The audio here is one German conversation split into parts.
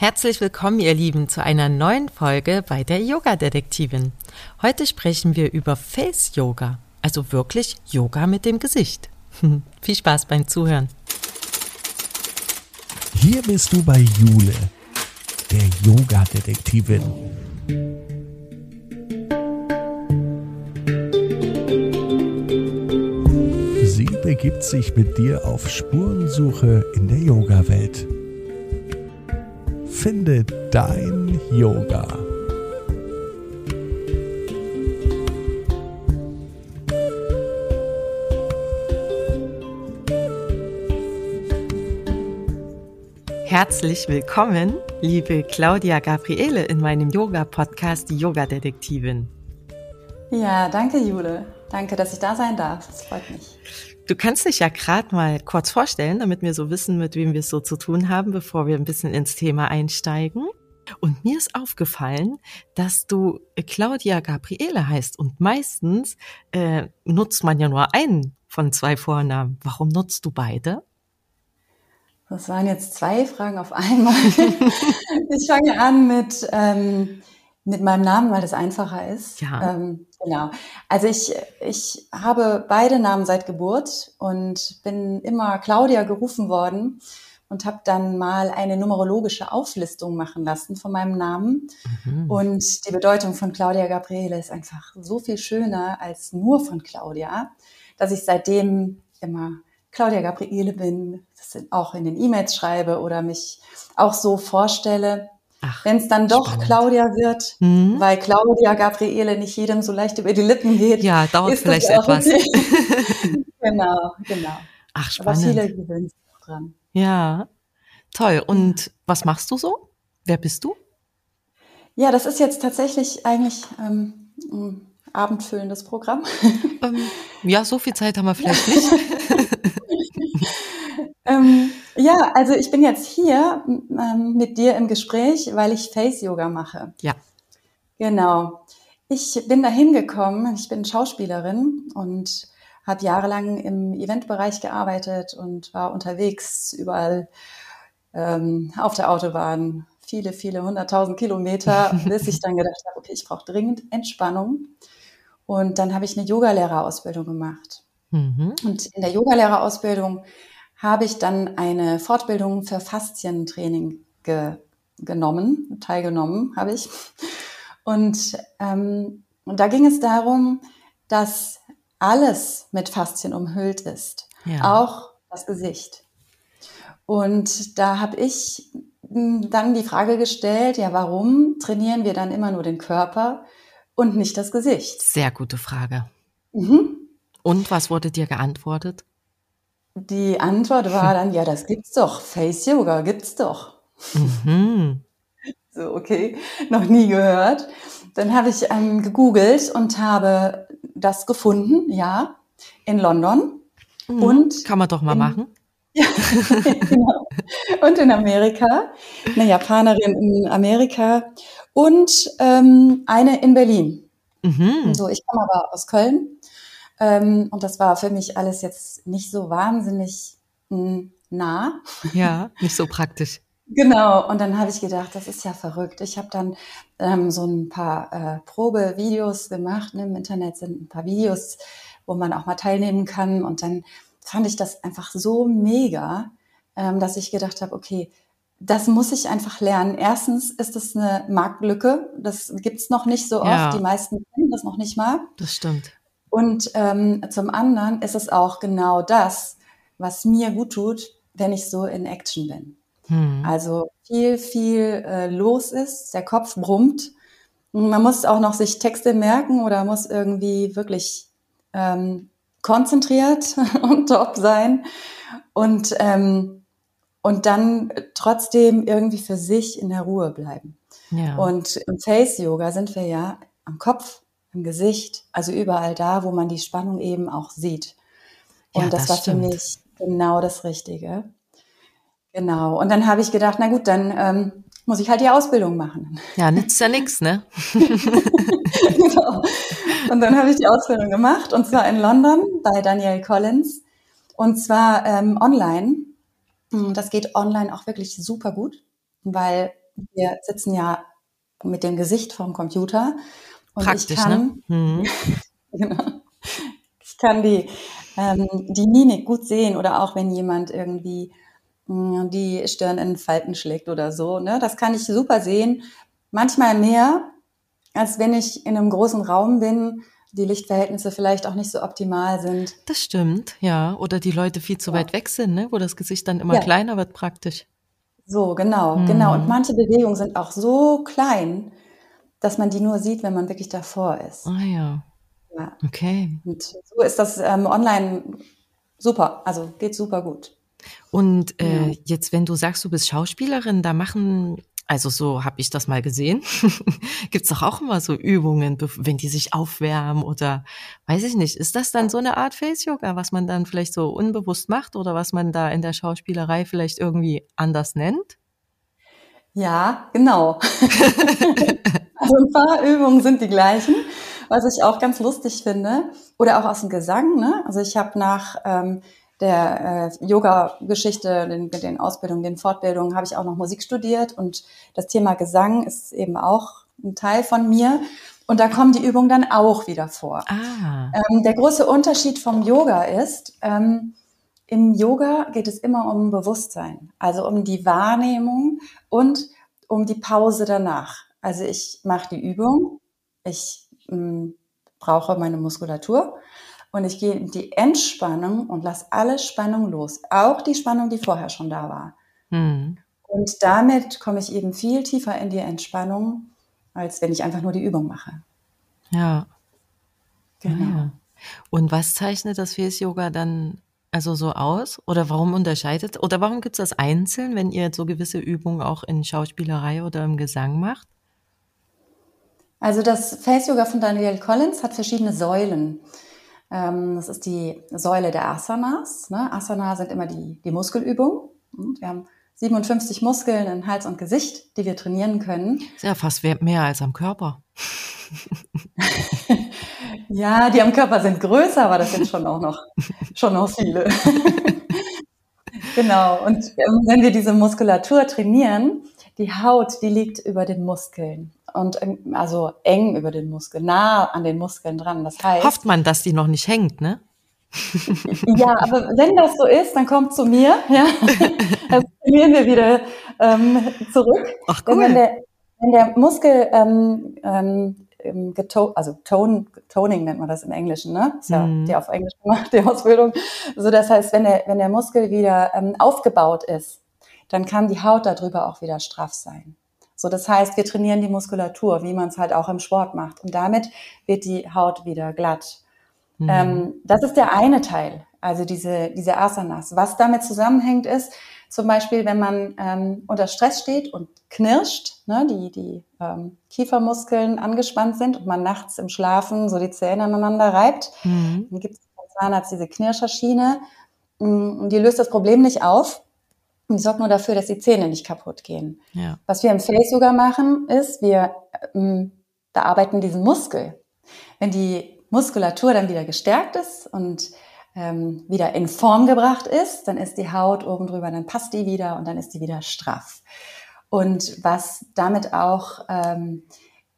Herzlich willkommen, ihr Lieben, zu einer neuen Folge bei der Yoga-Detektivin. Heute sprechen wir über Face-Yoga, also wirklich Yoga mit dem Gesicht. Viel Spaß beim Zuhören. Hier bist du bei Jule, der Yoga-Detektivin. Sie begibt sich mit dir auf Spurensuche in der Yoga-Welt. Finde dein Yoga. Herzlich willkommen, liebe Claudia Gabriele, in meinem Yoga-Podcast Die Yoga-Detektivin. Ja, danke, Jule. Danke, dass ich da sein darf. Das freut mich. Du kannst dich ja gerade mal kurz vorstellen, damit wir so wissen, mit wem wir es so zu tun haben, bevor wir ein bisschen ins Thema einsteigen. Und mir ist aufgefallen, dass du Claudia Gabriele heißt und meistens äh, nutzt man ja nur einen von zwei Vornamen. Warum nutzt du beide? Das waren jetzt zwei Fragen auf einmal. ich fange an mit ähm, mit meinem Namen, weil das einfacher ist. Ja. Ähm, genau. Also ich, ich habe beide Namen seit Geburt und bin immer Claudia gerufen worden und habe dann mal eine numerologische Auflistung machen lassen von meinem Namen. Mhm. Und die Bedeutung von Claudia Gabriele ist einfach so viel schöner als nur von Claudia, dass ich seitdem immer Claudia Gabriele bin, das auch in den E-Mails schreibe oder mich auch so vorstelle. Wenn es dann doch spannend. Claudia wird, mhm. weil Claudia Gabriele nicht jedem so leicht über die Lippen geht. Ja, dauert vielleicht etwas. genau, genau. Ach, spannend. Aber viele gewöhnen sich dran. Ja, toll. Und was machst du so? Wer bist du? Ja, das ist jetzt tatsächlich eigentlich ähm, ein abendfüllendes Programm. Ähm, ja, so viel Zeit haben wir vielleicht nicht. ähm, ja, also ich bin jetzt hier ähm, mit dir im Gespräch, weil ich Face Yoga mache. Ja. Genau. Ich bin da hingekommen, ich bin Schauspielerin und habe jahrelang im Eventbereich gearbeitet und war unterwegs überall ähm, auf der Autobahn, viele, viele hunderttausend Kilometer, bis ich dann gedacht habe, okay, ich brauche dringend Entspannung. Und dann habe ich eine Yogalehrerausbildung gemacht. Mhm. Und in der Yogalehrerausbildung habe ich dann eine Fortbildung für Faszientraining ge genommen, teilgenommen habe ich. Und, ähm, und da ging es darum, dass alles mit Faszien umhüllt ist, ja. auch das Gesicht. Und da habe ich hm, dann die Frage gestellt, ja, warum trainieren wir dann immer nur den Körper und nicht das Gesicht? Sehr gute Frage. Mhm. Und was wurde dir geantwortet? Die Antwort war dann, ja, das gibt's doch. Face Yoga gibt's doch. Mhm. So, okay, noch nie gehört. Dann habe ich ähm, gegoogelt und habe das gefunden, ja, in London. Mhm. Und Kann man doch mal in, machen. Ja, genau. Und in Amerika. Eine Japanerin in Amerika und ähm, eine in Berlin. Mhm. So, ich komme aber aus Köln und das war für mich alles jetzt nicht so wahnsinnig hm, nah. Ja, nicht so praktisch. Genau, und dann habe ich gedacht, das ist ja verrückt. Ich habe dann ähm, so ein paar äh, Probevideos gemacht. Ne? Im Internet sind ein paar Videos, wo man auch mal teilnehmen kann. Und dann fand ich das einfach so mega, ähm, dass ich gedacht habe, okay, das muss ich einfach lernen. Erstens ist es eine Marktlücke. Das gibt's noch nicht so oft. Ja. Die meisten kennen das noch nicht mal. Das stimmt. Und ähm, zum anderen ist es auch genau das, was mir gut tut, wenn ich so in Action bin. Hm. Also viel, viel äh, los ist, der Kopf brummt. Man muss auch noch sich Texte merken oder muss irgendwie wirklich ähm, konzentriert und top sein und, ähm, und dann trotzdem irgendwie für sich in der Ruhe bleiben. Ja. Und im Face Yoga sind wir ja am Kopf im Gesicht, also überall da, wo man die Spannung eben auch sieht. Und ja, das, das, war stimmt. für mich genau das Richtige. Genau. Und dann habe ich gedacht, na gut, dann ähm, muss ich halt die Ausbildung machen. Ja, nützt ja nichts, ne? genau. Und dann habe ich die Ausbildung gemacht und zwar in London bei Danielle Collins und zwar ähm, online. Das geht online auch wirklich super gut, weil Wir sitzen ja mit dem Gesicht vom Computer. Und Praktisch, ich kann, ne? Mhm. genau, ich kann die, ähm, die Mimik gut sehen oder auch wenn jemand irgendwie mh, mm, die Stirn in Falten schlägt oder so. Ne? Das kann ich super sehen. Manchmal mehr, als wenn ich in einem großen Raum bin, die Lichtverhältnisse vielleicht auch nicht so optimal sind. Das stimmt, ja. Oder die Leute viel zu ja. weit weg sind, ne? wo das Gesicht dann immer ja. kleiner wird praktisch. So, genau, mhm. genau. Und manche Bewegungen sind auch so klein, dass man die nur sieht, wenn man wirklich davor ist. Ah ja. Ja. Okay. Und so ist das ähm, online super, also geht super gut. Und äh, ja. jetzt, wenn du sagst, du bist Schauspielerin, da machen, also so habe ich das mal gesehen, gibt's doch auch immer so Übungen, wenn die sich aufwärmen oder weiß ich nicht. Ist das dann so eine Art Face-Yoga, was man dann vielleicht so unbewusst macht oder was man da in der Schauspielerei vielleicht irgendwie anders nennt? Ja, genau. also ein paar Übungen sind die gleichen, was ich auch ganz lustig finde. Oder auch aus dem Gesang. Ne? Also ich habe nach ähm, der äh, Yoga-Geschichte, den, den Ausbildungen, den Fortbildungen, habe ich auch noch Musik studiert. Und das Thema Gesang ist eben auch ein Teil von mir. Und da kommen die Übungen dann auch wieder vor. Ah. Ähm, der große Unterschied vom Yoga ist, ähm, im Yoga geht es immer um Bewusstsein, also um die Wahrnehmung und um die Pause danach. Also ich mache die Übung, ich mh, hm, brauche meine Muskulatur und ich gehe in die Entspannung und lasse alle Spannung los, auch die Spannung, die vorher schon da war. Mhm. Und damit komme ich eben viel tiefer in die Entspannung, als wenn ich einfach nur die Übung mache. Ja. Genau. Ja. Und was zeichnet das Face Yoga dann also so aus? Oder warum unterscheidet? Oder warum gibt es das einzeln, wenn ihr so gewisse Übungen auch in Schauspielerei oder im Gesang macht? Also das Face Yoga von Daniel Collins hat verschiedene Säulen. Ähm, das ist die Säule der Asanas. Ne? Asana sind immer die, die Muskelübungen. Wir haben 57 Muskeln in Hals und Gesicht, die wir trainieren können. Ist ja fast mehr als am Körper. Ja, die am Körper sind größer, aber das sind schon auch noch, schon noch viele. genau. Und ähm, wenn wir diese Muskulatur trainieren, die Haut, die liegt über den Muskeln und also eng über den Muskeln, nah an den Muskeln dran. Das heißt. Hofft man, dass die noch nicht hängt, ne? ja, aber wenn das so ist, dann kommt zu mir, ja. Dann trainieren wir wieder ähm, zurück. Ach cool. Wenn der, wenn der Muskel ähm, ähm, geto also Tone, Toning nennt man das im Englischen, ne? Ist ja mhm. die auf Englisch gemacht, die Ausbildung. So, das heißt, wenn der, wenn der Muskel wieder ähm, aufgebaut ist, dann kann die Haut darüber auch wieder straff sein. So, das heißt, wir trainieren die Muskulatur, wie man es halt auch im Sport macht. Und damit wird die Haut wieder glatt. Mhm. Ähm, das ist der eine Teil, also diese, diese Asanas. Was damit zusammenhängt ist, zum Beispiel, wenn man ähm, unter Stress steht und knirscht, ne, die, die ähm, Kiefermuskeln angespannt sind und man nachts im Schlafen so die Zähne aneinander reibt, mhm. dann gibt es beim Zahnarzt diese Knirscherschiene mm, die löst das Problem nicht auf. Die sorgt nur dafür, dass die Zähne nicht kaputt gehen. Ja. Was wir im Face Yoga machen, ist, wir ähm, bearbeiten diesen Muskel. Wenn die Muskulatur dann wieder gestärkt ist und ähm, wieder in Form gebracht ist, dann ist die Haut oben drüber, dann passt die wieder und dann ist die wieder straff. Und was damit auch, ähm,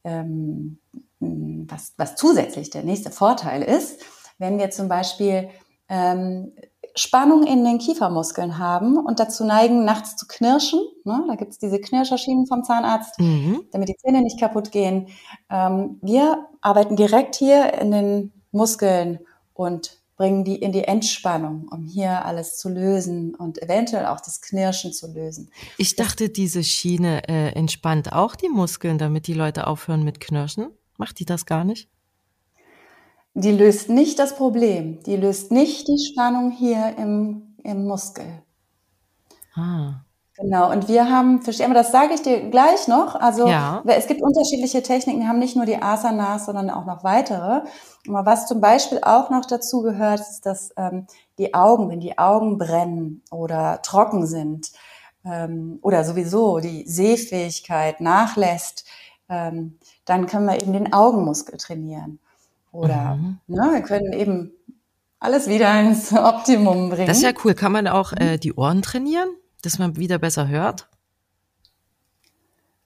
ähm, was, was zusätzlich der nächste Vorteil ist, wenn wir zum Beispiel ähm, Spannung in den Kiefermuskeln haben und dazu neigen, nachts zu knirschen. Ne? Da gibt's diese Knirscherschienen vom Zahnarzt, mhm. damit die Zähne nicht kaputt gehen. Ähm, wir arbeiten direkt hier in den Muskeln und bringen die in die Entspannung, um hier alles zu lösen und eventuell auch das Knirschen zu lösen. Ich dachte, diese Schiene äh, entspannt auch die Muskeln, damit die Leute aufhören mit Knirschen. Macht die das gar nicht? Die löst nicht das Problem. Die löst nicht die Spannung hier im, im Muskel. Ah. Genau, und wir haben, verstehen wir, das sage ich dir gleich noch. Also ja. es gibt unterschiedliche Techniken, wir haben nicht nur die Asanas, sondern auch noch weitere. Aber was zum Beispiel auch noch dazu gehört, ist, dass ähm, die Augen, wenn die Augen brennen oder trocken sind ähm, oder sowieso die Sehfähigkeit nachlässt, ähm, dann können wir eben den Augenmuskel trainieren. Oder mhm. ne, wir können eben alles wieder ins Optimum bringen. Das ist ja cool. Kann man auch äh, die Ohren trainieren? dass man wieder besser hört?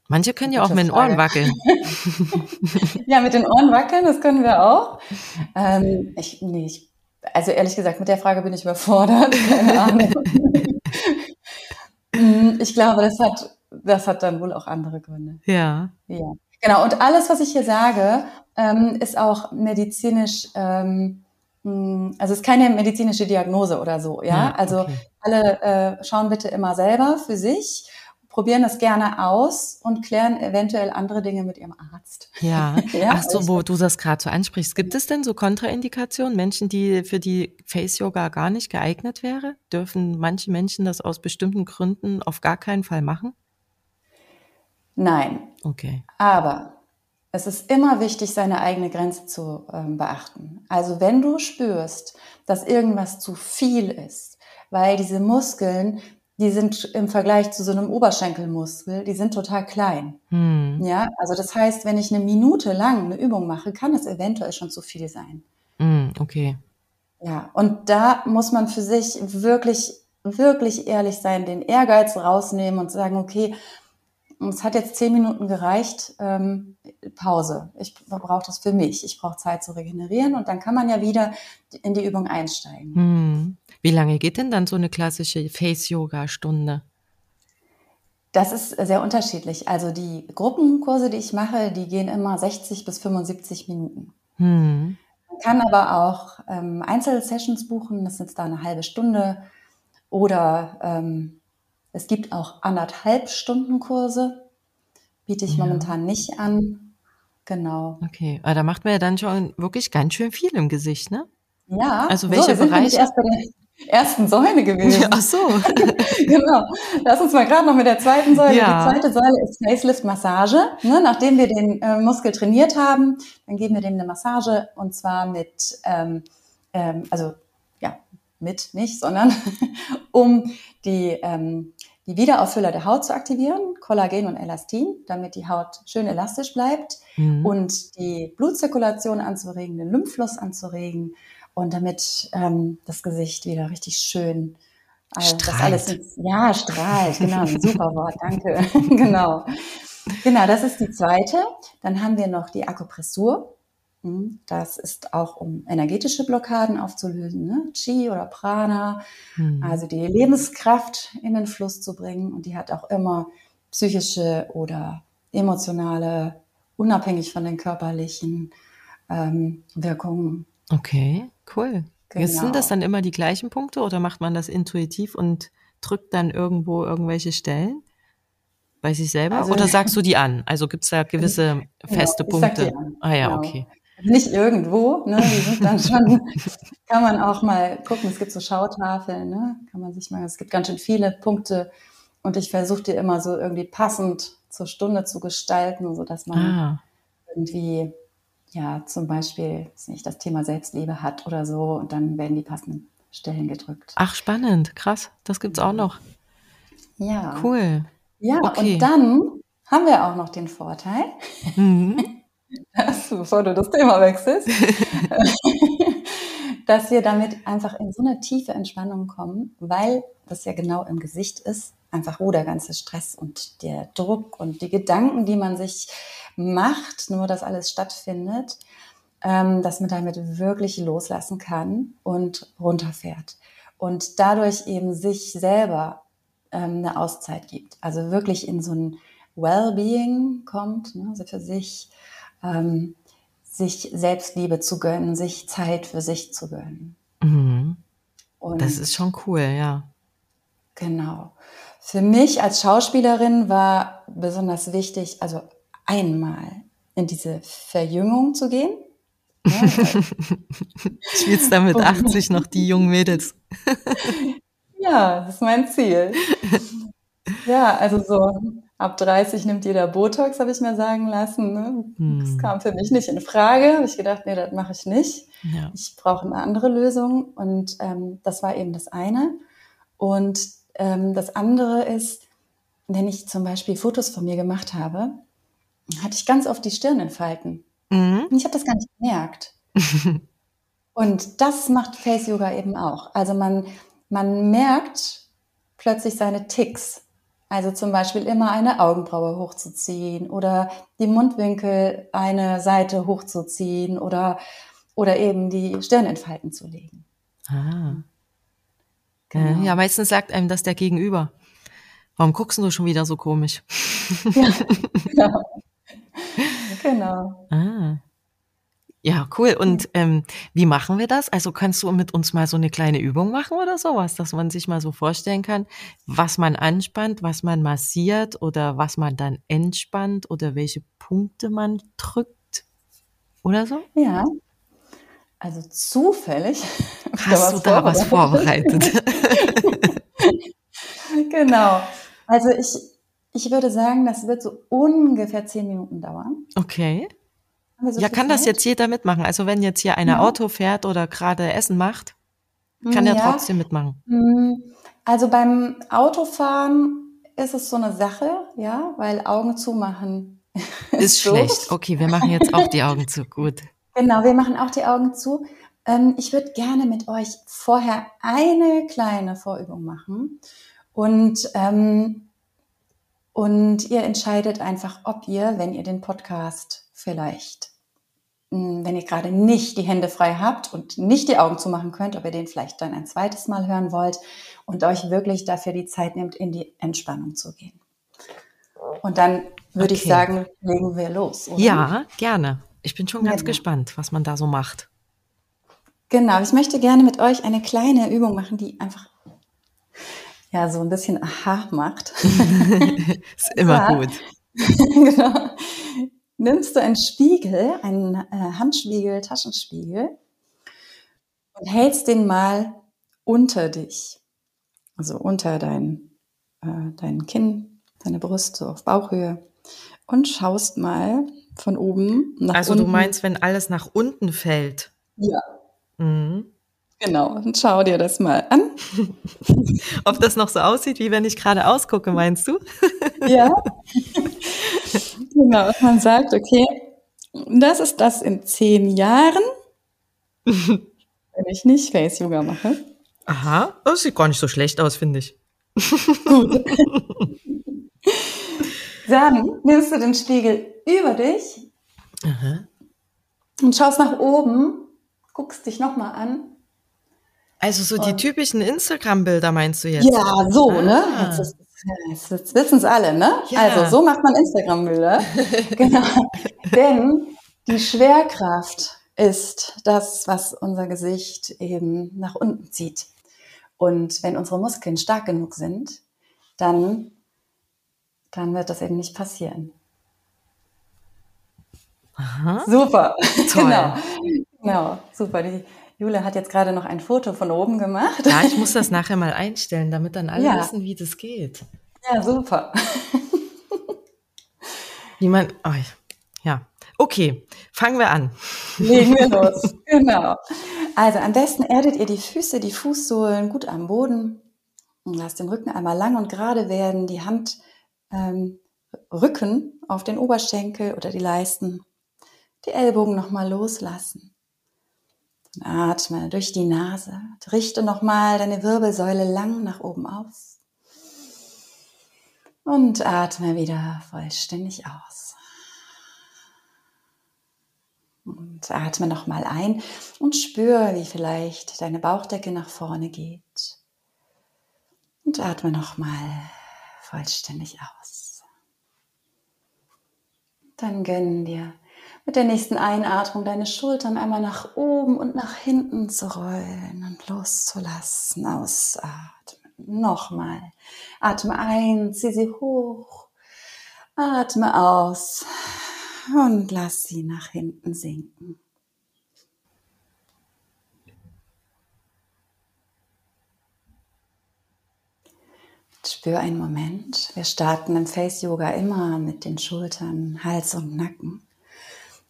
Manche können ja auch mit den Ohren wackeln. ja, mit den Ohren wackeln, das können wir auch. Ähm, ich, nee, ich, also ehrlich gesagt, mit der Frage bin ich überfordert. Mm, ich glaube, das hat, das hat dann wohl auch andere Gründe. Ja. Ja. Genau. Und alles, was ich hier sage, ähm, ist auch medizinisch, ähm, also ist keine medizinische Diagnose oder so, ja. ja also okay. alle äh, schauen bitte immer selber für sich probieren das gerne aus und klären eventuell andere Dinge mit ihrem Arzt. Ja, ja ach so, wo du das gerade so ansprichst. Gibt es denn so Kontraindikationen, Menschen, die für die Face Yoga gar nicht geeignet wäre? Dürfen manche Menschen das aus bestimmten Gründen auf gar keinen Fall machen? Nein. Okay. Aber es ist immer wichtig, seine eigene Grenze zu ähm, beachten. Also wenn du spürst, dass irgendwas zu viel ist, weil diese Muskeln die sind im Vergleich zu so einem Oberschenkelmuskel, die sind total klein. Hm. Ja, also das heißt, wenn ich eine Minute lang eine Übung mache, kann es eventuell schon zu viel sein. Hm, okay. Ja, und da muss man für sich wirklich, wirklich ehrlich sein, den Ehrgeiz rausnehmen und sagen, okay, es hat jetzt zehn Minuten gereicht, ähm, Pause. Ich brauche das für mich. Ich brauche Zeit zu regenerieren und dann kann man ja wieder in die Übung einsteigen. Hm. Wie lange geht denn dann so eine klassische Face-Yoga-Stunde? Das ist sehr unterschiedlich. Also die Gruppenkurse, die ich mache, die gehen immer 60 bis 75 Minuten. Hm. Man kann aber auch ähm, Einzelsessions buchen, das sind da eine halbe Stunde. Oder ähm, es gibt auch anderthalb Stunden Kurse, biete ich ja. momentan nicht an. Genau. Okay, aber da macht man ja dann schon wirklich ganz schön viel im Gesicht, ne? Ja. Also welche so, Bereiche? Erst bei der, ersten Säule gewesen. Ja, ach so. genau. Lass uns mal gerade noch mit der zweiten Säule. Ja. Die zweite Säule ist Facelift Massage. Ne, nachdem wir den äh, Muskel trainiert haben, dann geben wir dem eine Massage und zwar mit, ähm, ähm, also mit nicht, sondern um die, ähm, die Wiederauffüller der Haut zu aktivieren, Kollagen und Elastin, damit die Haut schön elastisch bleibt mhm. und die Blutzirkulation anzuregen, den Lymphfluss anzuregen und damit ähm, das Gesicht wieder richtig schön äh, strahlt. alles ja strahlt genau ein super Wort danke genau genau das ist die zweite dann haben wir noch die Akupressur das ist auch um energetische Blockaden aufzulösen ne? Chi oder Prana hm. also die Lebenskraft in den Fluss zu bringen und die hat auch immer psychische oder emotionale unabhängig von den körperlichen ähm, Wirkungen Okay, cool. Genau. Sind das dann immer die gleichen Punkte oder macht man das intuitiv und drückt dann irgendwo irgendwelche Stellen bei sich selber? Also, oder sagst du die an? Also gibt es da gewisse genau, feste Punkte? Ah ja, genau. okay. Nicht irgendwo, ne? Die sind dann schon, kann man auch mal gucken, es gibt so Schautafeln, ne? Kann man sich mal, es gibt ganz schön viele Punkte und ich versuche die immer so irgendwie passend zur Stunde zu gestalten, so dass man ah. irgendwie ja zum Beispiel nicht, das Thema Selbstliebe hat oder so und dann werden die passenden Stellen gedrückt. Ach, spannend, krass, das gibt's auch noch. Ja. Cool. Ja, okay. und dann haben wir auch noch den Vorteil, mhm. dass, bevor du das Thema wechselst, dass wir damit einfach in so eine tiefe Entspannung kommen, weil das ja genau im Gesicht ist, einfach wo der ganze Stress und der Druck und die Gedanken, die man sich macht, nur dass alles stattfindet, ähm, dass man damit wirklich loslassen kann und runterfährt. Und dadurch eben sich selber ähm, eine Auszeit gibt. Also wirklich in so ein Wellbeing kommt, ne? also für sich, ähm, sich Selbstliebe zu gönnen, sich Zeit für sich zu gönnen. Mhm. Das ist schon cool, ja. Genau. Für mich als Schauspielerin war besonders wichtig, also einmal in diese Verjüngung zu gehen. Ja, Spielst da mit 80 noch die jungen Mädels? ja, das ist mein Ziel. Ja, also so ab 30 nimmt jeder Botox, habe ich mir sagen lassen. Ne? Hm. Das kam für mich nicht in Frage. Habe ich gedacht, nee, das mache ich nicht. Ja. Ich brauche eine andere Lösung. Und ähm, das war eben das eine. Und ähm, das andere ist, wenn ich zum Beispiel Fotos von mir gemacht habe, hatte ich ganz oft die Stirn in Falten. Mhm. Und ich habe das gar nicht gemerkt. und das macht Face Yoga eben auch. Also man, man merkt plötzlich seine Ticks. Also zum Beispiel immer eine Augenbraue hochzuziehen oder die Mundwinkel eine Seite hochzuziehen oder, oder eben die Stirn in Falten zu legen. Ah. Genau. Ja, meistens sagt einem das der Gegenüber. Warum guckst du schon wieder so komisch? Ja, genau. genau. Ah. Ja, cool. Und ähm, wie machen wir das? Also kannst du mit uns mal so eine kleine Übung machen oder sowas, dass man sich mal so vorstellen kann, was man anspannt, was man massiert oder was man dann entspannt oder welche Punkte man drückt oder so? Ja. Also zufällig. Hast du da was vorbereitet? genau. Also ich, ich würde sagen, das wird so ungefähr zehn Minuten dauern. Okay. So ja, kann das jetzt jeder mitmachen? Also wenn jetzt hier einer ja. Auto fährt oder gerade Essen macht, kann ja. er trotzdem mitmachen. Mm, also beim Autofahren ist es so eine Sache, ja, weil Augen zumachen ist, ist schlecht. Okay, wir machen jetzt auch die Augen zu. Gut. Genau, wir machen auch die Augen zu. Ähm, ich würde gerne mit euch vorher eine kleine Vorübung machen und ähm, und ihr entscheidet einfach, ob ihr, wenn ihr den Podcast vielleicht, hm, wenn ihr gerade nicht die Hände frei habt und nicht die Augen zumachen könnt, ob ihr den vielleicht dann ein zweites Mal hören wollt und euch wirklich dafür die Zeit nehmt, in die Entspannung zu gehen. Und dann würde okay. ich sagen, legen wir los. Oder? Ja, gerne. Ich bin schon ganz genau. gespannt, was man da so macht. Genau, ich möchte gerne mit euch eine kleine Übung machen, die einfach ja so ein bisschen Aha macht. ist immer ja. gut. genau nimmst du einen Spiegel, einen äh, Handspiegel, Taschenspiegel und hältst den mal unter dich, also unter dein, äh, dein Kinn, deine Brust, so auf Bauchhöhe und schaust mal von oben nach also unten. Also du meinst, wenn alles nach unten fällt? Ja. Mhm. Genau, und schau dir das mal an. Ob das noch so aussieht, wie wenn ich gerade ausgucke, meinst du? ja. genau, man sagt, okay, das ist das in zehn Jahren, wenn ich nicht Face Yoga mache. Aha, das sieht gar nicht so schlecht aus, finde ich. Gut. Dann nimmst du den Spiegel über dich Aha. und schaust nach oben, guckst dich nochmal an also so die typischen Instagram-Bilder meinst du jetzt? Ja, so, ah. ne? Jetzt, jetzt, jetzt wissen es alle, ne? Ja. Also so macht man Instagram-Bilder. genau. Denn die Schwerkraft ist das, was unser Gesicht eben nach unten zieht. Und wenn unsere Muskeln stark genug sind, dann, dann wird das eben nicht passieren. Aha. Super. Toll. genau. Genau, super. Die, Jule hat jetzt gerade noch ein Foto von oben gemacht. Ja, ich muss das nachher mal einstellen, damit dann alle ja. wissen, wie das geht. Ja, super. Wie man, oh, ja. Okay, fangen wir an. Legen wir los. genau. Also am besten erdet ihr die Füße, die Fußsohlen gut am Boden und lasst den Rücken einmal lang und gerade werden, die Hand ähm, Rücken auf den Oberschenkel oder die Leisten, die Ellbogen nochmal loslassen. Atme durch die Nase. Richte nochmal deine Wirbelsäule lang nach oben aus. Und atme wieder vollständig aus. Und atme nochmal ein und spür, wie vielleicht deine Bauchdecke nach vorne geht. Und atme nochmal vollständig aus. Dann gönnen dir mit der nächsten Einatmung deine Schultern einmal nach oben und nach hinten zu rollen und loszulassen. Ausatmen. Nochmal. Atme ein, zieh sie hoch. Atme aus und lass sie nach hinten sinken. Spür einen Moment. Wir starten im Face Yoga immer mit den Schultern, Hals und Nacken.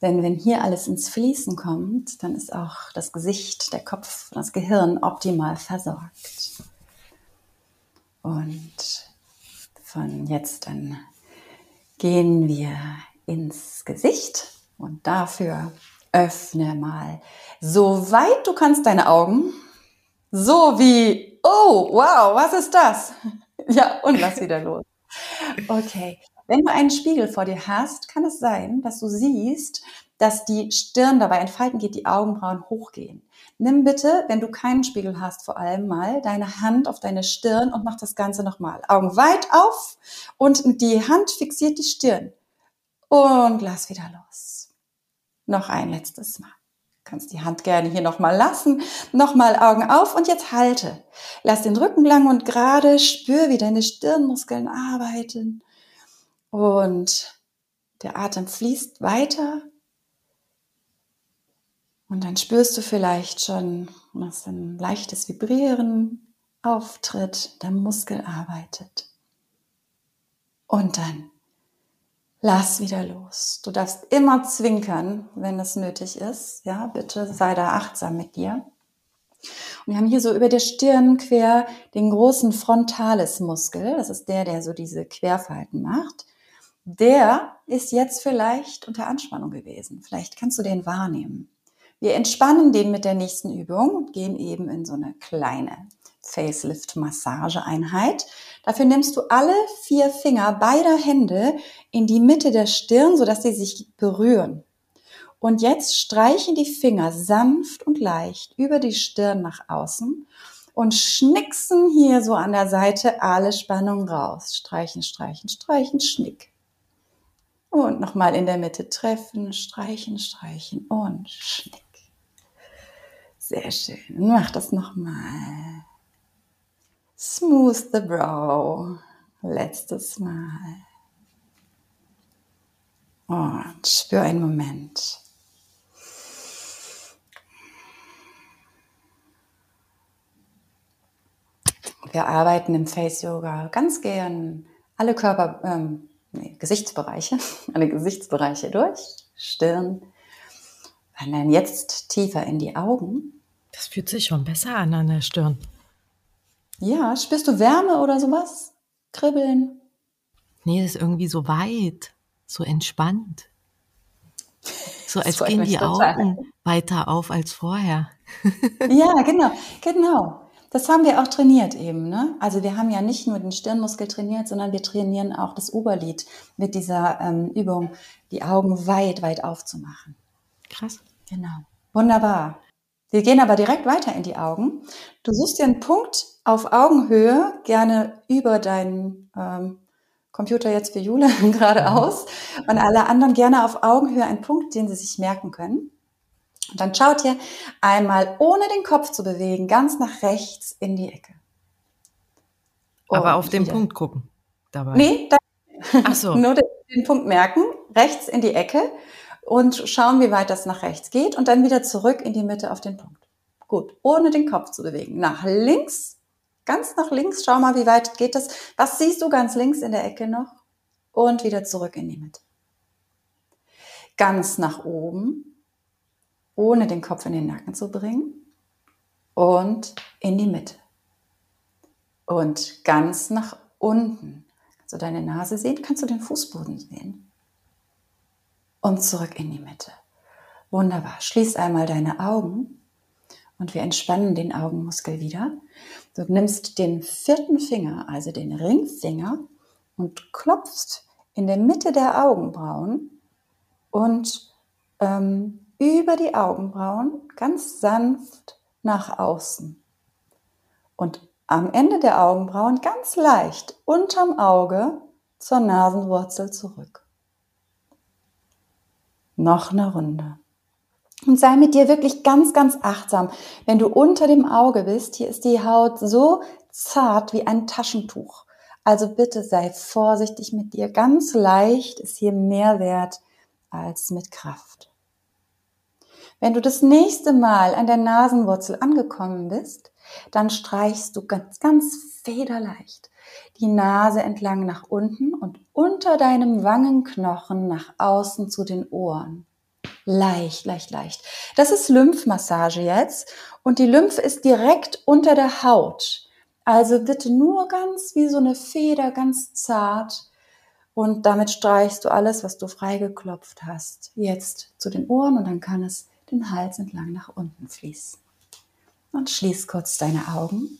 Denn wenn hier alles ins Fließen kommt, dann ist auch das Gesicht, der Kopf, das Gehirn optimal versorgt. Und von jetzt an gehen wir ins Gesicht und dafür öffne mal so weit du kannst deine Augen, so wie, oh, wow, was ist das? Ja, und lass wieder los. Okay. Wenn du einen Spiegel vor dir hast, kann es sein, dass du siehst, dass die Stirn dabei entfalten geht, die Augenbrauen hochgehen. Nimm bitte, wenn du keinen Spiegel hast, vor allem mal deine Hand auf deine Stirn und mach das Ganze nochmal. Augen weit auf und die Hand fixiert die Stirn. Und lass wieder los. Noch ein letztes Mal. Du kannst die Hand gerne hier nochmal lassen. Nochmal Augen auf und jetzt halte. Lass den Rücken lang und gerade. Spür, wie deine Stirnmuskeln arbeiten. Und der Atem fließt weiter und dann spürst du vielleicht schon, dass ein leichtes Vibrieren auftritt, der Muskel arbeitet. Und dann lass wieder los. Du darfst immer zwinkern, wenn es nötig ist. Ja, bitte sei da achtsam mit dir. Und wir haben hier so über der Stirn quer den großen Frontales-Muskel. Das ist der, der so diese Querfalten macht. Der ist jetzt vielleicht unter Anspannung gewesen. Vielleicht kannst du den wahrnehmen. Wir entspannen den mit der nächsten Übung und gehen eben in so eine kleine Facelift-Massageeinheit. Dafür nimmst du alle vier Finger beider Hände in die Mitte der Stirn, sodass sie sich berühren. Und jetzt streichen die Finger sanft und leicht über die Stirn nach außen und schnicksen hier so an der Seite alle Spannung raus. Streichen, streichen, streichen, schnick. Und nochmal in der Mitte treffen, streichen, streichen und schnick. Sehr schön. Mach das nochmal. Smooth the brow. Letztes Mal. Und spür einen Moment. Wir arbeiten im Face Yoga ganz gern alle Körper, ähm, nee, Gesichtsbereiche, alle Gesichtsbereiche durch. Stirn, wandern jetzt tiefer in die Augen. Das fühlt sich schon besser an an der Stirn. Ja, spürst du Wärme oder sowas? Kribbeln? Nee, das ist irgendwie so weit, so entspannt. So als gehen die total. Augen weiter auf als vorher. ja, genau, genau. Das haben wir auch trainiert eben. Ne? Also wir haben ja nicht nur den Stirnmuskel trainiert, sondern wir trainieren auch das Oberlid mit dieser ähm, Übung, die Augen weit, weit aufzumachen. Krass. Genau. Wunderbar. Wir gehen aber direkt weiter in die Augen. Du suchst dir einen Punkt auf Augenhöhe, gerne über deinen ähm, Computer jetzt für Jule geradeaus und alle anderen gerne auf Augenhöhe einen Punkt, den sie sich merken können. Und dann schaut ihr einmal, ohne den Kopf zu bewegen, ganz nach rechts in die Ecke. Und Aber auf den Punkt gucken dabei. Nee, da, Ach so. nur den, den Punkt merken, rechts in die Ecke und schauen, wie weit das nach rechts geht und dann wieder zurück in die Mitte auf den Punkt. Gut, ohne den Kopf zu bewegen. Nach links, ganz nach links, schau mal, wie weit geht das. Was siehst du ganz links in der Ecke noch? Und wieder zurück in die Mitte. Ganz nach oben, ohne den Kopf in den Nacken zu bringen. Und in die Mitte. Und ganz nach unten. Kannst du deine Nase sehen? Kannst du den Fußboden sehen? und zurück in die Mitte. Wunderbar. Schließ einmal deine Augen und wir entspannen den Augenmuskel wieder. Du nimmst den vierten Finger, also den Ringfinger, und klopfst in der Mitte der Augenbrauen und ähm, über die Augenbrauen ganz sanft nach außen. Und am Ende der Augenbrauen ganz leicht unterm Auge zur Nasenwurzel zurück. Noch eine Runde. Und sei mit dir wirklich ganz, ganz achtsam. Wenn du unter dem Auge bist, hier ist die Haut so zart wie ein Taschentuch. Also bitte sei vorsichtig mit dir. Ganz leicht ist hier mehr wert als mit Kraft. Wenn du das nächste Mal an der Nasenwurzel angekommen bist, dann streichst du ganz, ganz federleicht die Nase entlang nach unten und unter deinem Wangenknochen nach außen zu den Ohren. Leicht, leicht, leicht. Das ist Lymphmassage jetzt und die Lymphe ist direkt unter der Haut. Also bitte nur ganz wie so eine Feder, ganz zart. Und damit streichst du alles, was du freigeklopft hast, jetzt zu den Ohren und dann kann es den Hals entlang nach unten fließen. Und schließ kurz deine Augen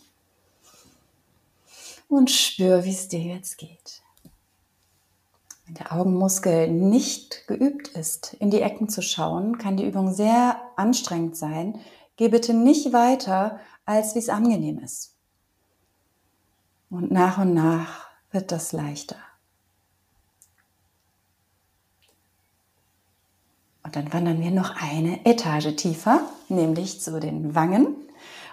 und spür, wie es dir jetzt geht. wenn der Augenmuskel nicht geübt ist, in die Ecken zu schauen, kann die Übung sehr anstrengend sein. Geh bitte nicht weiter, als wie es angenehm ist. Und nach und nach wird das leichter. Und dann wandern wir noch eine Etage tiefer, nämlich zu den Wangen.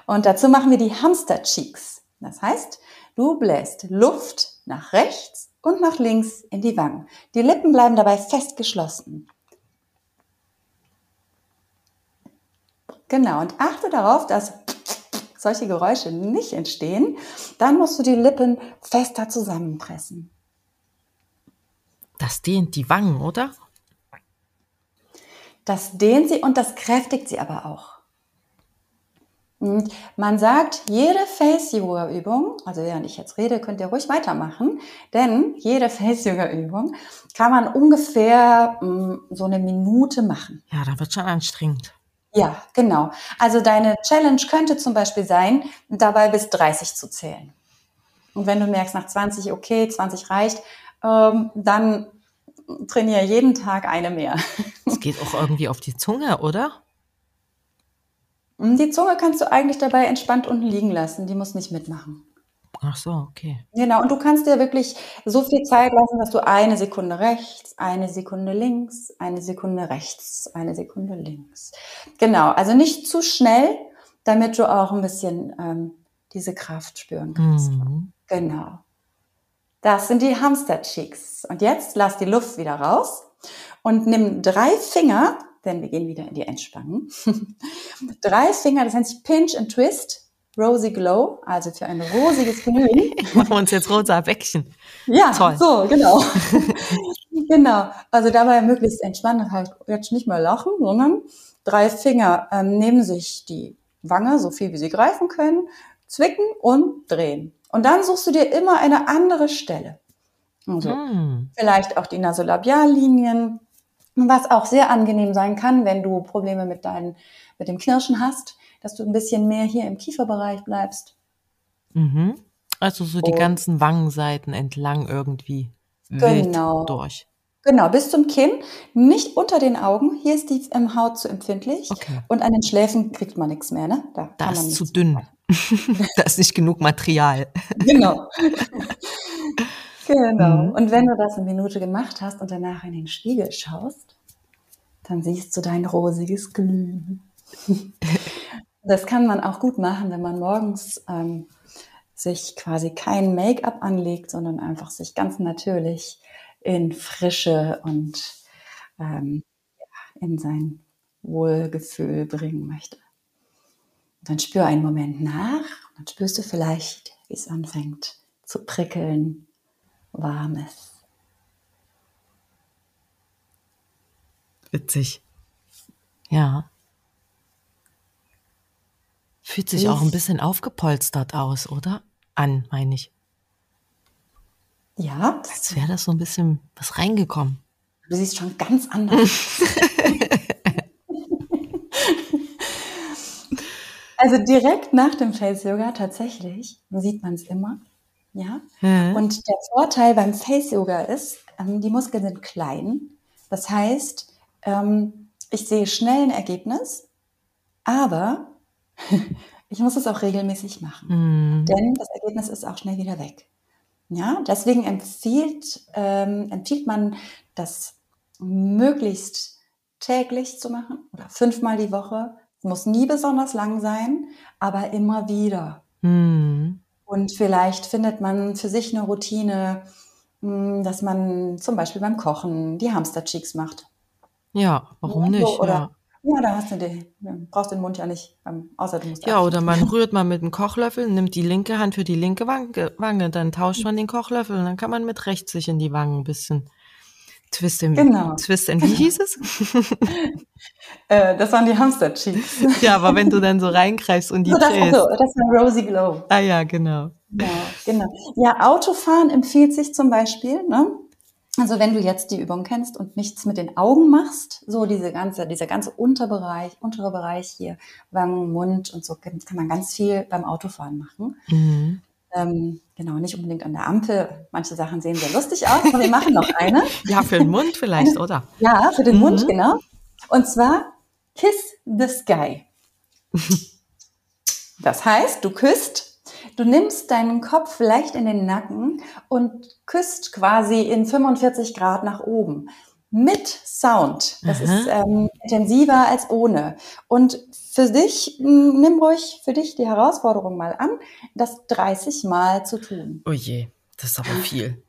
Und dazu machen wir die Hamster Cheeks. Das heißt, du bläst Luft nach rechts und nach links in die Wangen. Die Lippen bleiben dabei fest geschlossen. Genau, und achte darauf, dass solche Geräusche nicht entstehen. Dann musst du die Lippen fester zusammenpressen. Das dehnt die Wangen, oder? Das dehnt sie und das kräftigt sie aber auch. Und man sagt, jede Face-Yoga-Übung, also während ich jetzt rede, könnt ihr ruhig weitermachen, denn jede Face-Yoga-Übung kann man ungefähr mh, mm, so eine Minute machen. Ja, da wird schon anstrengend. Ja, genau. Also deine Challenge könnte zum Beispiel sein, dabei bis 30 zu zählen. Und wenn du merkst, nach 20, okay, 20 reicht, ähm, dann trainiere jeden Tag eine mehr. Es geht auch irgendwie auf die Zunge, oder? Die Zunge kannst du eigentlich dabei entspannt unten liegen lassen. Die muss nicht mitmachen. Ach so, okay. Genau, und du kannst dir wirklich so viel Zeit lassen, dass du eine Sekunde rechts, eine Sekunde links, eine Sekunde rechts, eine Sekunde links. Genau, also nicht zu schnell, damit du auch ein bisschen ähm, diese Kraft spüren kannst. Mhm. Genau. Das sind die Hamster-Cheeks. Und jetzt lass die Luft wieder raus und nimm drei Finger, denn wir gehen wieder in die Entspannung. drei Finger, das nennt sich Pinch and Twist, Rosy Glow, also für ein rosiges Glühen. Machen wir uns jetzt rosa Bäckchen. Ja, Toll. so, genau. genau. Also dabei möglichst entspannen, halt jetzt nicht mehr lachen, sondern drei Finger ähm, nehmen sich die Wange, so viel wie sie greifen können, zwicken und drehen. Und dann suchst du dir immer eine andere Stelle. Also mm. vielleicht auch die Nasolabiallinien, was auch sehr angenehm sein kann, wenn du Probleme mit deinen, mit dem Knirschen hast, dass du ein bisschen mehr hier im Kieferbereich bleibst. Mhm. Also so die Und, ganzen Wangenseiten entlang irgendwie genau. durch. Genau, bis zum Kinn, nicht unter den Augen. Hier ist die Haut zu empfindlich. Okay. Und an den Schläfen kriegt man nichts mehr, ne? Da, da ist zu dünn. da ist nicht genug Material. Genau. genau. Mhm. Und wenn du das eine Minute gemacht hast und danach in den Spiegel schaust, dann siehst du dein rosiges Glühen. das kann man auch gut machen, wenn man morgens ähm, sich quasi kein Make-up anlegt, sondern einfach sich ganz natürlich in Frische und ähm, in sein Wohlgefühl bringen möchte. Dann spür einen Moment nach und dann spürst du vielleicht, wie es anfängt zu prickeln, warmes. Witzig. Ja. Fühlt sich auch ein bisschen aufgepolstert aus, oder? An, meine ich. Ja. Als wäre das so ein bisschen was reingekommen. Du siehst schon ganz anders. Also direkt nach dem Face Yoga tatsächlich sieht man es immer. Ja. Mhm. Und der Vorteil beim Face Yoga ist, ähm, die Muskeln sind klein. Das heißt, ähm, ich sehe schnell ein Ergebnis, aber ich muss es auch regelmäßig machen. Mhm. Denn das Ergebnis ist auch schnell wieder weg. Ja, deswegen empfiehlt, ähm, empfiehlt man, das möglichst täglich zu machen oder fünfmal die Woche muss nie besonders lang sein, aber immer wieder. Mhm. Und vielleicht findet man für sich eine Routine, hm, dass man zum Beispiel beim Kochen die Hamster-Cheeks macht. Ja, warum nicht? Oder, ja. ja, da hast du die, brauchst den Mund ja nicht, ähm, außer du musst. Ja, oder man rührt mal mit einem Kochlöffel, nimmt die linke Hand für die linke Wange, dann tauscht man den Kochlöffel und dann kann man mit rechts sich in die Wangen ein bisschen Twist and, genau. Twist and wie genau. hieß es? äh, das waren die Hamster Cheeks. ja, aber wenn du dann so reingreifst und die so, das, drehst. So, das war Rosy Glow. Ah ja, genau. Ja, genau. Ja, Autofahren empfiehlt sich zum Beispiel, ne? Also wenn du jetzt die Übung kennst und nichts mit den Augen machst, so diese ganze, dieser ganze Unterbereich, untere Bereich hier, Wangen, Mund und so, kann man ganz viel beim Autofahren machen. Mhm. Ähm, genau, nicht unbedingt an der Ampel. Manche Sachen sehen sehr lustig aus, aber wir machen noch eine. Ja, für den Mund vielleicht, oder? Ja, für den mhm. Mund, genau. Und zwar Kiss the Sky. Das heißt, du küsst, du nimmst deinen Kopf leicht in den Nacken und küsst quasi in 45 Grad nach oben. Mit Sound. Das Aha. ist ähm, intensiver als ohne. Und für dich, nimm ruhig für dich die Herausforderung mal an, das 30 Mal zu tun. Oh je, das ist aber viel.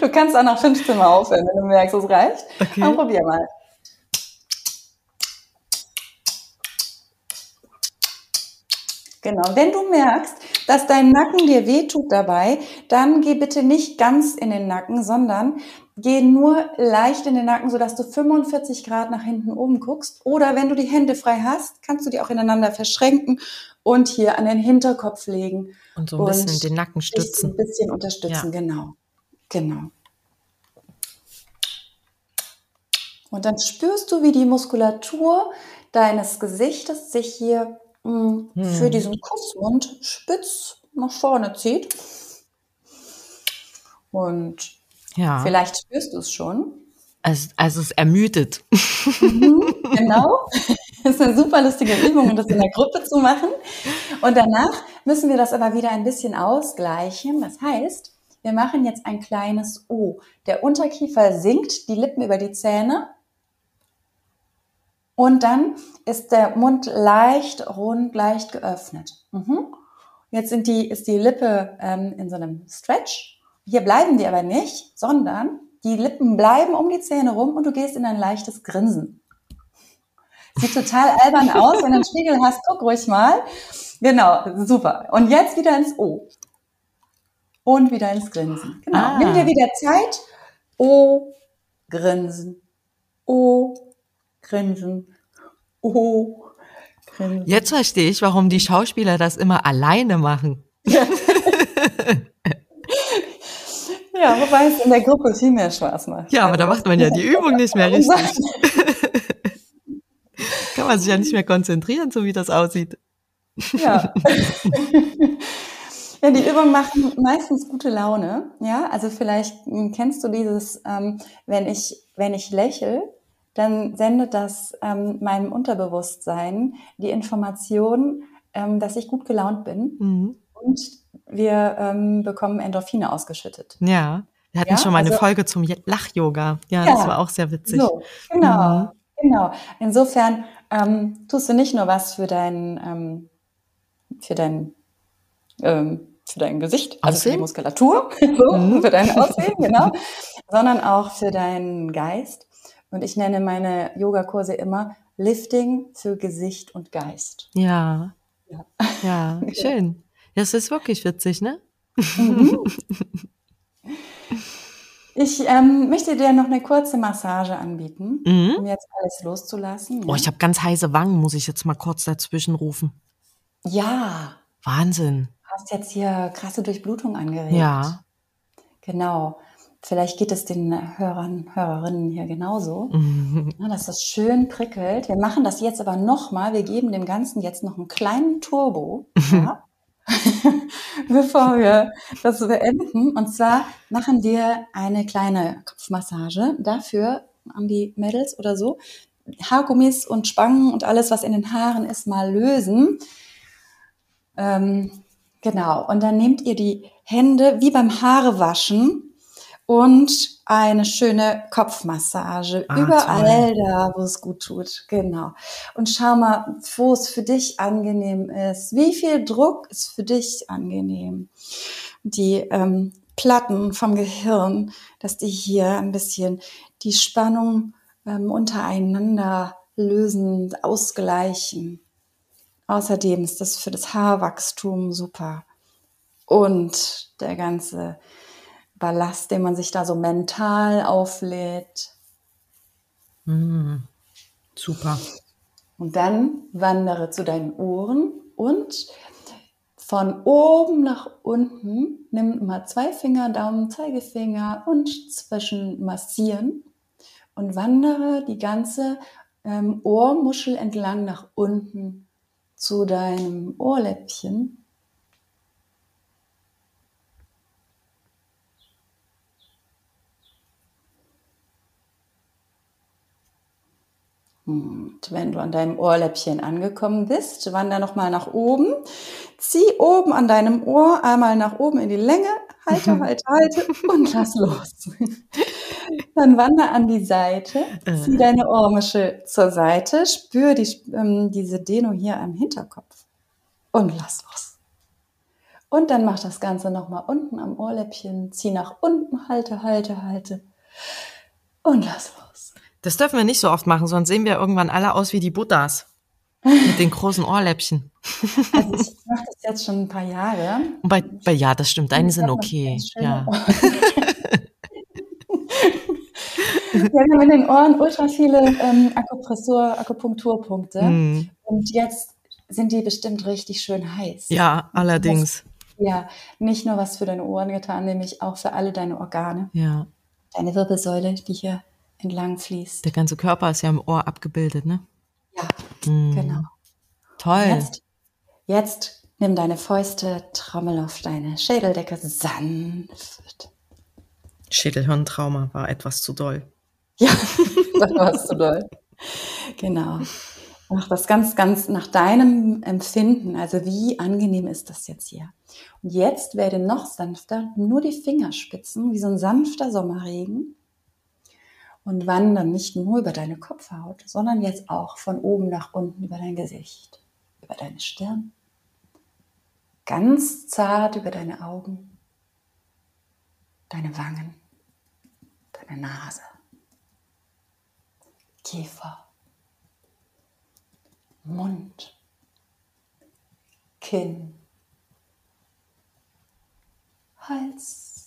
du kannst auch nach 15 Mal aufhören, wenn du merkst, es reicht. Okay. Dann probier mal. Genau. Wenn du merkst, dass dein Nacken dir wehtut dabei, dann geh bitte nicht ganz in den Nacken, sondern geh nur leicht in den Nacken, sodass du 45 Grad nach hinten oben guckst. Oder wenn du die Hände frei hast, kannst du die auch ineinander verschränken und hier an den Hinterkopf legen. Und so ein bisschen den Nacken stützen. Ein bisschen unterstützen, ja. genau. Genau. Und dann spürst du, wie die Muskulatur deines Gesichtes sich hier mh, hm. für diesen Kussmund spitz nach vorne zieht. Und ja. Vielleicht spürst du es schon. Also, also es ermüdet. Mhm, genau. Das ist eine super lustige Übung, um das in der Gruppe zu machen. Und danach müssen wir das aber wieder ein bisschen ausgleichen. Das heißt, wir machen jetzt ein kleines O. Der Unterkiefer sinkt, die Lippen über die Zähne. Und dann ist der Mund leicht rund, leicht geöffnet. Mhm. Jetzt sind die, ist die Lippe ähm, in so einem Stretch hier bleiben die aber nicht, sondern die Lippen bleiben um die Zähne rum und du gehst in ein leichtes Grinsen. Sieht total albern aus, wenn du einen Spiegel hast, guck ruhig mal. Genau, super. Und jetzt wieder ins O. Und wieder ins Grinsen. Genau. Ah. Nimm dir wieder Zeit. O, Grinsen. O, Grinsen. O, Grinsen. Jetzt verstehe ich, warum die Schauspieler das immer alleine machen. Ja. Ja, wobei es in der Gruppe viel mehr Spaß macht. Ja, aber da macht man ja die Übung nicht mehr richtig. Kann man sich ja nicht mehr konzentrieren, so wie das aussieht. Ja. Ja, die Übungen machen meistens gute Laune. Ja, also vielleicht kennst du dieses, ähm, wenn ich, wenn ich lächle, dann sendet das ähm, meinem Unterbewusstsein die Information, ähm, dass ich gut gelaunt bin. Mhm. Und wir ähm, bekommen Endorphine ausgeschüttet. Ja, wir hatten ja? schon mal eine also, Folge zum Lach-Yoga. Ja, ja, das war auch sehr witzig. So, genau, mhm. genau. Insofern ähm, tust du nicht nur was für dein, ähm, für dein, ähm, für dein Gesicht, also Aussehen? für die Muskulatur, so, mhm. für dein Aussehen, genau, sondern auch für deinen Geist. Und ich nenne meine Yogakurse immer Lifting für Gesicht und Geist. Ja. Ja, ja schön. Das ist wirklich witzig, ne? Mhm. Ich ähm, möchte dir noch eine kurze Massage anbieten, mhm. um jetzt alles loszulassen. Ja? Oh, ich habe ganz heiße Wangen, muss ich jetzt mal kurz dazwischen rufen. Ja. Wahnsinn. Du hast jetzt hier krasse Durchblutung angeregt. Ja. Genau. Vielleicht geht es den Hörern, Hörerinnen hier genauso, mhm. dass das schön prickelt. Wir machen das jetzt aber nochmal. Wir geben dem Ganzen jetzt noch einen kleinen Turbo. Ja? bevor wir das beenden. Und zwar machen wir eine kleine Kopfmassage. Dafür an die Mädels oder so Haargummis und Spangen und alles, was in den Haaren ist, mal lösen. Ähm, genau. Und dann nehmt ihr die Hände wie beim Haarewaschen und eine schöne Kopfmassage. Ah, Überall toll. da, wo es gut tut. Genau. Und schau mal, wo es für dich angenehm ist. Wie viel Druck ist für dich angenehm? Die ähm, Platten vom Gehirn, dass die hier ein bisschen die Spannung ähm, untereinander lösen, ausgleichen. Außerdem ist das für das Haarwachstum super. Und der ganze Ballast, den man sich da so mental auflädt. Mm, super. Und dann wandere zu deinen Ohren und von oben nach unten nimm mal zwei Finger, Daumen, Zeigefinger und zwischen massieren und wandere die ganze ähm, Ohrmuschel entlang nach unten zu deinem Ohrläppchen Und wenn du an deinem Ohrläppchen angekommen bist, wander nochmal nach oben. Zieh oben an deinem Ohr einmal nach oben in die Länge. Halte, halte, halte und lass los. Dann wander an die Seite. Zieh Äh. deine Ohrmuschel zur Seite. Spür die, ähm, diese Dehnung hier am Hinterkopf. Und lass los. Und dann mach das Ganze nochmal unten am Ohrläppchen. Zieh nach unten. Halte, halte, halte. Und lass los. Das dürfen wir nicht so oft machen, sonst sehen wir irgendwann alle aus wie die Buddhas. Mit den großen Ohrläppchen. Also ich mache das jetzt schon ein paar Jahre. Und bei, bei ja, das stimmt, deine sind okay. Ja. Wir haben in den Ohren ultra viele ähm, Akupressur, Akupunkturpunkte. Hm. Und jetzt sind die bestimmt richtig schön heiß. ja, allerdings. Ja, nicht nur was für deine Ohren getan, nämlich auch für alle deine Organe. Ja. Deine Wirbelsäule, die hier entlang fließt. Der ganze Körper ist ja im Ohr abgebildet, ne? Ja, Hm. genau. Toll. Jetzt, jetzt nimm deine Fäuste, trommel auf deine Schädeldecke sanft. Schädelhirntrauma war etwas zu doll. Ja, das warst du doll. Genau. Mach das ganz, ganz nach deinem Empfinden. Also wie angenehm ist das jetzt hier? Und jetzt werde noch sanfter, nur die Fingerspitzen, wie so ein sanfter Sommerregen. Und wandern nicht nur über deine Kopfhaut, sondern jetzt auch von oben nach unten über dein Gesicht, über deine Stirn, ganz zart über deine Augen, deine Wangen, deine Nase. Kiefer, Mund, Kinn, Hals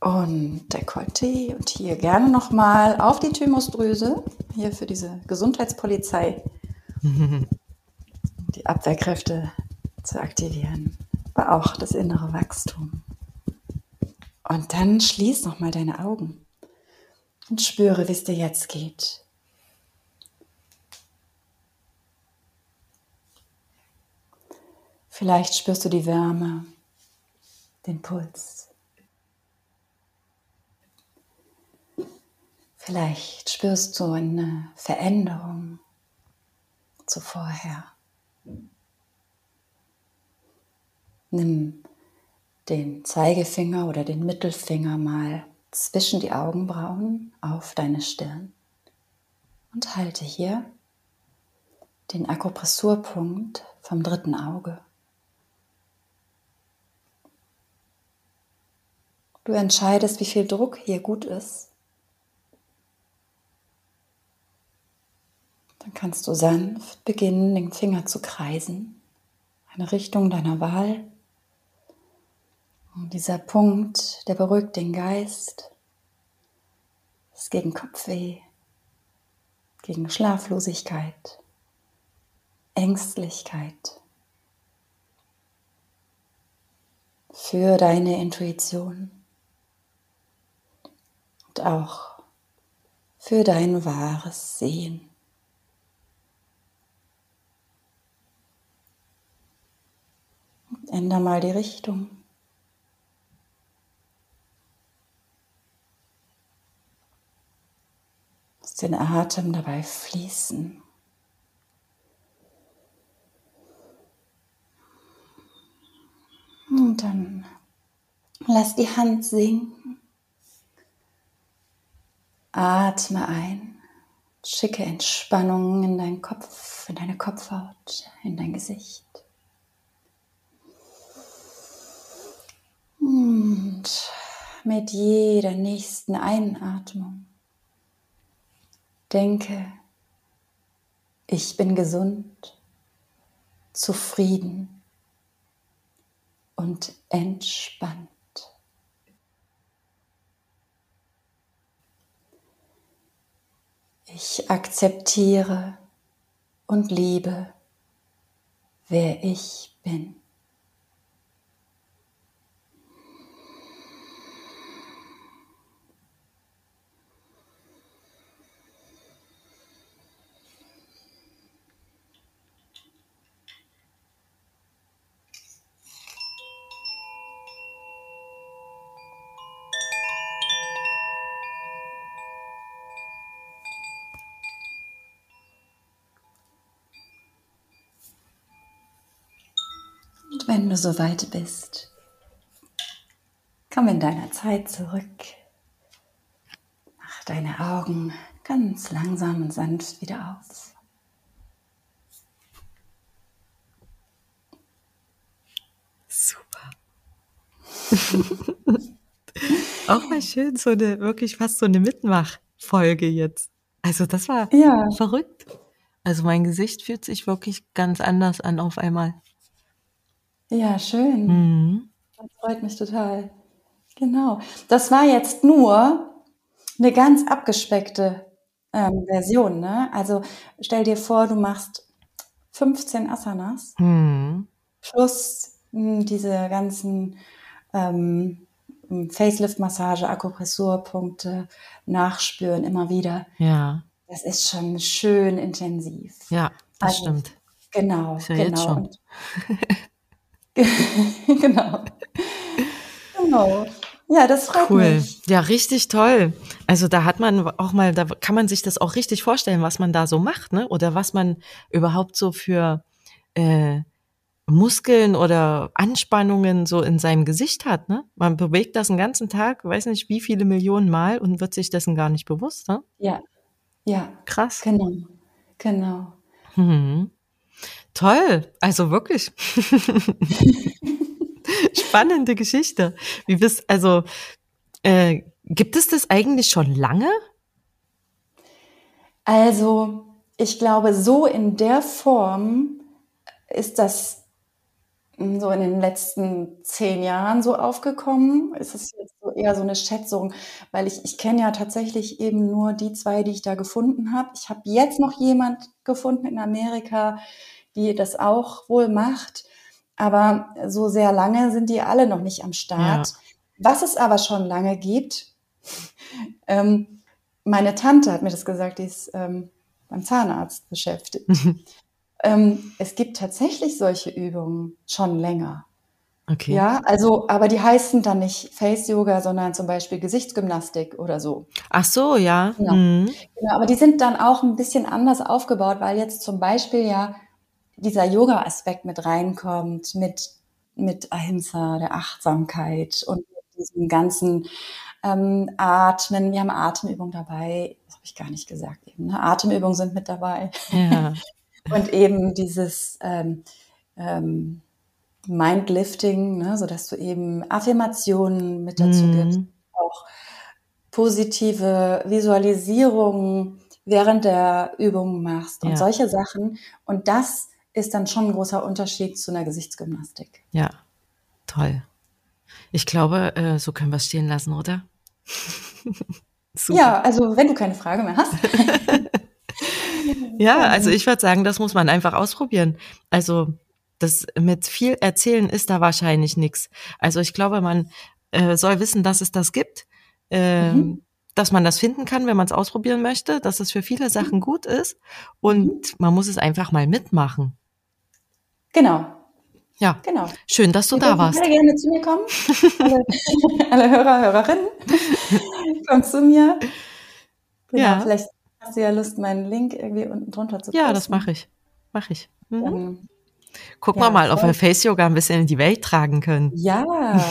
und Dekolleté und hier gerne nochmal auf die Thymusdrüse, hier für diese Gesundheitspolizei, die Abwehrkräfte zu aktivieren, aber auch das innere Wachstum. Und dann schließ nochmal deine Augen und spüre, wie es dir jetzt geht. Vielleicht spürst du die Wärme, den Puls. Vielleicht spürst du eine Veränderung zu vorher. Nimm den Zeigefinger oder den Mittelfinger mal zwischen die Augenbrauen auf deine Stirn und halte hier den Akupressurpunkt vom dritten Auge. Du entscheidest, wie viel Druck hier gut ist. Dann kannst du sanft beginnen, den Finger zu kreisen, eine Richtung deiner Wahl. Und dieser Punkt, der beruhigt den Geist, ist gegen Kopfweh, gegen Schlaflosigkeit, Ängstlichkeit, für deine Intuition und auch für dein wahres Sehen. Änder mal die Richtung. Lass den Atem dabei fließen. Und dann lass die Hand sinken. Atme ein. Schicke Entspannung in deinen Kopf, in deine Kopfhaut, in dein Gesicht. Und mit jeder nächsten Einatmung denke, ich bin gesund, zufrieden und entspannt. Ich akzeptiere und liebe, wer ich bin. Soweit bist, komm in deiner Zeit zurück. Mach deine Augen ganz langsam und sanft wieder auf. Super. Auch mal schön, so eine, wirklich fast so eine Mitmachfolge jetzt. Also das war ja. verrückt. Also mein Gesicht fühlt sich wirklich ganz anders an auf einmal. Ja, schön. Mhm. Das freut mich total. Genau. Das war jetzt nur eine ganz abgespeckte ähm, Version. Ne? Also stell dir vor, du machst 15 Asanas mhm. plus mh, hm, diese ganzen ähm, Facelift-Massage, Akupressurpunkte nachspüren immer wieder. Ja. Das ist schon schön intensiv. Ja, das also, stimmt. Genau, ist ja genau. Jetzt schon. genau. Genau. Ja, das freut cool. mich. Ja, richtig toll. Also da hat man auch mal, da kann man sich das auch richtig vorstellen, was man da so macht, ne? Oder was man überhaupt so für äh, Muskeln oder Anspannungen so in seinem Gesicht hat, ne? Man bewegt das den ganzen Tag, weiß nicht wie viele Millionen Mal und wird sich dessen gar nicht bewusst, ne? Ja, ja. Krass. Genau, genau. Mhm. Toll, also wirklich. Spannende Geschichte. Wie bist, also, äh, gibt es das eigentlich schon lange? Also, ich glaube, so in der Form ist das so in den letzten zehn Jahren so aufgekommen? Ist es jetzt so eher so eine Schätzung? Weil ich, ich kenne ja tatsächlich eben nur die zwei, die ich da gefunden habe. Ich habe jetzt noch jemand gefunden in Amerika, die das auch wohl macht. Aber so sehr lange sind die alle noch nicht am Start. Ja. Was es aber schon lange gibt, ähm, meine Tante hat mir das gesagt, die ist ähm, beim Zahnarzt beschäftigt. Ähm, es gibt tatsächlich solche Übungen schon länger. Okay. Ja, also, aber die heißen dann nicht Face Yoga, sondern zum Beispiel Gesichtsgymnastik oder so. Ach so, ja. Genau. Mhm. genau. Aber die sind dann auch ein bisschen anders aufgebaut, weil jetzt zum Beispiel ja dieser Yoga-Aspekt mit reinkommt, mit, mit Ahimsa, der Achtsamkeit und diesem ganzen ähm, Atmen. Wir haben Atemübungen dabei. Das habe ich gar nicht gesagt eben. Ne? Atemübungen sind mit dabei. Ja. Und eben dieses ähm, ähm, Mindlifting, ne, sodass du eben Affirmationen mit dazu mm. gibst, auch positive Visualisierungen während der Übungen machst und ja. solche Sachen. Und das ist dann schon ein großer Unterschied zu einer Gesichtsgymnastik. Ja, toll. Ich glaube, äh, so können wir es stehen lassen, oder? ja, also wenn du keine Frage mehr hast. Ja, also ich würde sagen, das muss man einfach ausprobieren. Also das mit viel erzählen ist da wahrscheinlich nichts. Also ich glaube, man äh, soll wissen, dass es das gibt, äh, mhm. Dass man das finden kann, wenn man es ausprobieren möchte, dass es für viele Sachen mhm. gut ist und mhm. man muss es einfach mal mitmachen. Genau. Ja, genau. Schön, dass du Sie da warst. Sehr gerne zu mir kommen. alle, alle Hörer, Hörerinnen, kommt zu mir. Genau, ja. Vielleicht Hast du ja Lust, meinen Link irgendwie unten drunter zu posten? Ja, das mache ich. Mache ich. Mhm. Dann, Gucken ja, wir mal, ob wir Face Yoga ein bisschen in die Welt tragen können. Ja,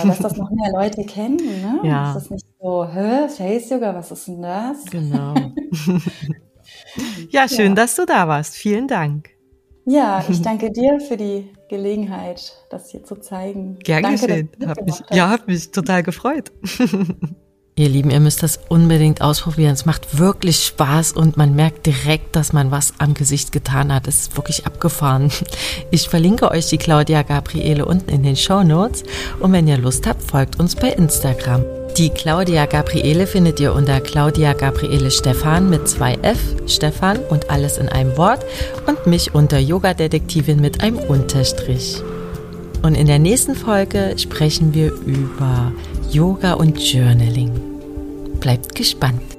dass das noch mehr Leute kennen. Ne? Ja. Dass das nicht so, hä, Face Yoga, was ist denn das? Genau. ja, schön, ja. dass du da warst. Vielen Dank. Ja, ich danke dir für die Gelegenheit, das hier zu zeigen. Gern danke, geschehen. Hab mich, ja, hat mich total gefreut. Ihr Lieben, ihr müsst das unbedingt ausprobieren. Es macht wirklich Spaß und man merkt direkt, dass man was am Gesicht getan hat. Es ist wirklich abgefahren. Ich verlinke euch die Claudia Gabriele unten in den Show Notes und wenn ihr Lust habt, folgt uns bei Instagram. Die Claudia Gabriele findet ihr unter Claudia Gabriele Stefan mit zwei F, Stefan und alles in einem Wort und mich unter Yoga Detektivin mit einem Unterstrich. Und in der nächsten Folge sprechen wir über Yoga und Journaling. Bleibt gespannt.